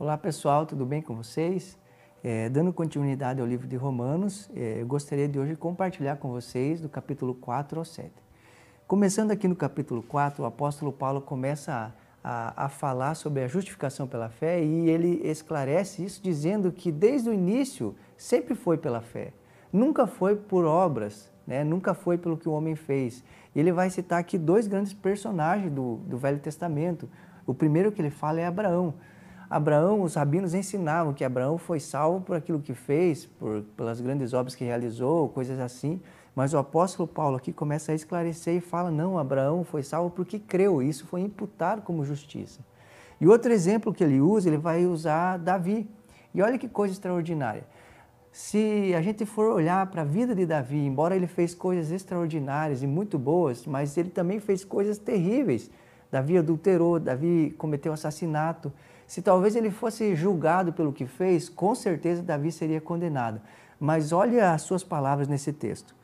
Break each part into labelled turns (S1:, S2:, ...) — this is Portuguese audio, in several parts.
S1: Olá pessoal, tudo bem com vocês? É, dando continuidade ao livro de Romanos, é, eu gostaria de hoje compartilhar com vocês do capítulo 4 ao 7. Começando aqui no capítulo 4, o apóstolo Paulo começa a, a, a falar sobre a justificação pela fé e ele esclarece isso dizendo que desde o início sempre foi pela fé, nunca foi por obras, né? nunca foi pelo que o homem fez. Ele vai citar aqui dois grandes personagens do, do Velho Testamento. O primeiro que ele fala é Abraão. Abraão, os rabinos ensinavam que Abraão foi salvo por aquilo que fez, por, pelas grandes obras que realizou, coisas assim. Mas o apóstolo Paulo aqui começa a esclarecer e fala: não, Abraão foi salvo porque creu, isso foi imputado como justiça. E outro exemplo que ele usa, ele vai usar Davi. E olha que coisa extraordinária. Se a gente for olhar para a vida de Davi, embora ele fez coisas extraordinárias e muito boas, mas ele também fez coisas terríveis. Davi adulterou, Davi cometeu assassinato. Se talvez ele fosse julgado pelo que fez, com certeza Davi seria condenado. Mas olha as suas palavras nesse texto.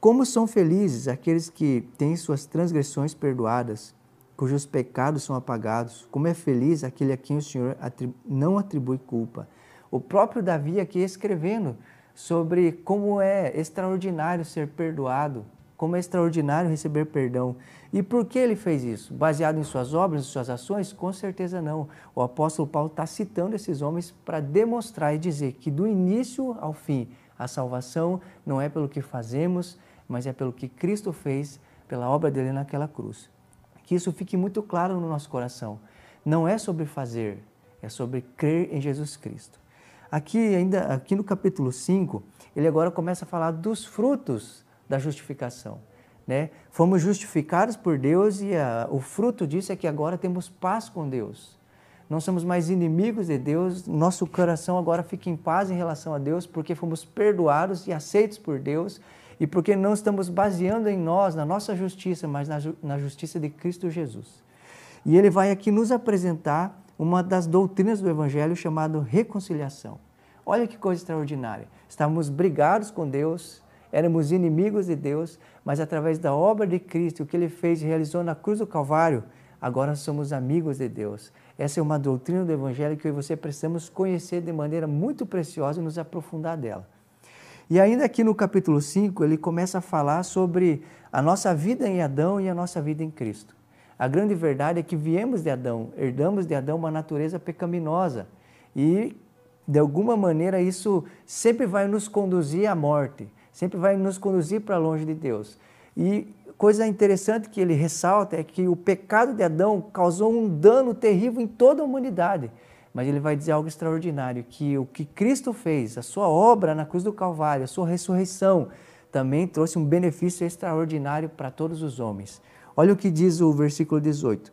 S1: Como são felizes aqueles que têm suas transgressões perdoadas, cujos pecados são apagados. Como é feliz aquele a quem o Senhor não atribui culpa. O próprio Davi aqui escrevendo sobre como é extraordinário ser perdoado, como é extraordinário receber perdão. E por que ele fez isso? Baseado em suas obras, em suas ações? Com certeza não. O apóstolo Paulo está citando esses homens para demonstrar e dizer que do início ao fim, a salvação não é pelo que fazemos, mas é pelo que Cristo fez, pela obra dele naquela cruz. Que isso fique muito claro no nosso coração. Não é sobre fazer, é sobre crer em Jesus Cristo. Aqui, ainda aqui no capítulo 5, ele agora começa a falar dos frutos da justificação. Né? Fomos justificados por Deus e a, o fruto disso é que agora temos paz com Deus. Não somos mais inimigos de Deus, nosso coração agora fica em paz em relação a Deus porque fomos perdoados e aceitos por Deus e porque não estamos baseando em nós, na nossa justiça, mas na, na justiça de Cristo Jesus. E ele vai aqui nos apresentar uma das doutrinas do Evangelho chamado reconciliação. Olha que coisa extraordinária. Estávamos brigados com Deus, éramos inimigos de Deus, mas através da obra de Cristo, o que ele fez e realizou na cruz do Calvário, agora somos amigos de Deus. Essa é uma doutrina do Evangelho que eu e você precisamos conhecer de maneira muito preciosa e nos aprofundar dela. E ainda aqui no capítulo 5, ele começa a falar sobre a nossa vida em Adão e a nossa vida em Cristo. A grande verdade é que viemos de Adão, herdamos de Adão uma natureza pecaminosa e, de alguma maneira, isso sempre vai nos conduzir à morte sempre vai nos conduzir para longe de Deus. E coisa interessante que ele ressalta é que o pecado de Adão causou um dano terrível em toda a humanidade. Mas ele vai dizer algo extraordinário, que o que Cristo fez, a sua obra na cruz do Calvário, a sua ressurreição, também trouxe um benefício extraordinário para todos os homens. Olha o que diz o versículo 18.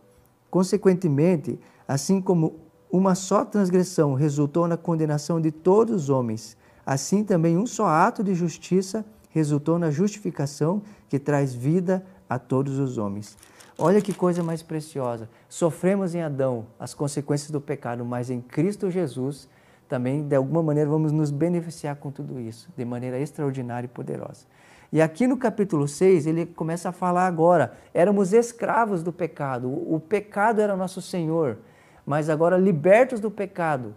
S1: Consequentemente, assim como uma só transgressão resultou na condenação de todos os homens, Assim também um só ato de justiça resultou na justificação que traz vida a todos os homens. Olha que coisa mais preciosa. Sofremos em Adão as consequências do pecado, mas em Cristo Jesus também, de alguma maneira, vamos nos beneficiar com tudo isso, de maneira extraordinária e poderosa. E aqui no capítulo 6, ele começa a falar agora: éramos escravos do pecado, o pecado era nosso Senhor, mas agora libertos do pecado,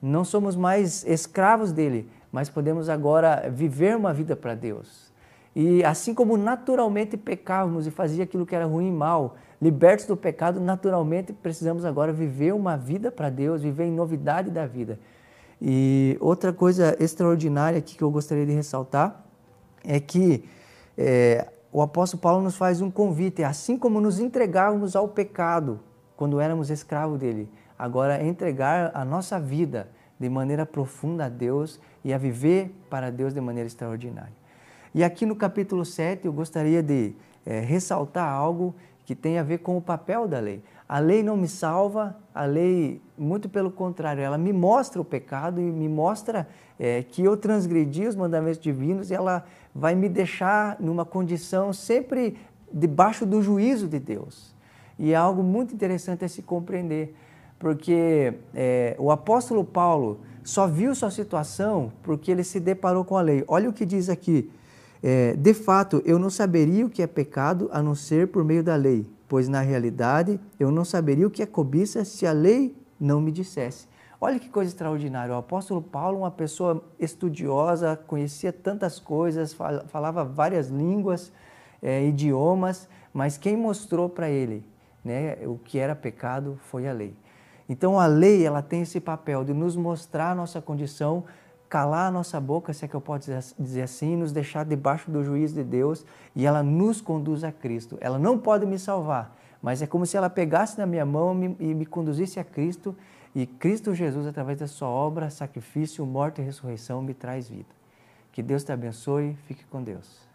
S1: não somos mais escravos dele, mas podemos agora viver uma vida para Deus. E assim como naturalmente pecávamos e fazia aquilo que era ruim e mal, libertos do pecado, naturalmente precisamos agora viver uma vida para Deus, viver em novidade da vida. E outra coisa extraordinária aqui que eu gostaria de ressaltar é que é, o apóstolo Paulo nos faz um convite, assim como nos entregávamos ao pecado quando éramos escravos dele, agora entregar a nossa vida de maneira profunda a Deus e a viver para Deus de maneira extraordinária. E aqui no capítulo 7 eu gostaria de é, ressaltar algo que tem a ver com o papel da lei. A lei não me salva, a lei, muito pelo contrário, ela me mostra o pecado e me mostra é, que eu transgredi os mandamentos divinos e ela vai me deixar numa condição sempre debaixo do juízo de Deus. E é algo muito interessante a se compreender porque é, o apóstolo Paulo só viu sua situação porque ele se deparou com a lei. Olha o que diz aqui. É, de fato, eu não saberia o que é pecado a não ser por meio da lei, pois na realidade eu não saberia o que é cobiça se a lei não me dissesse. Olha que coisa extraordinária. O apóstolo Paulo, uma pessoa estudiosa, conhecia tantas coisas, falava várias línguas, é, idiomas, mas quem mostrou para ele né, o que era pecado foi a lei. Então a lei ela tem esse papel de nos mostrar a nossa condição, calar a nossa boca, se é que eu posso dizer assim, nos deixar debaixo do juízo de Deus e ela nos conduz a Cristo. Ela não pode me salvar, mas é como se ela pegasse na minha mão e me conduzisse a Cristo e Cristo Jesus, através da sua obra, sacrifício, morte e ressurreição, me traz vida. Que Deus te abençoe, fique com Deus.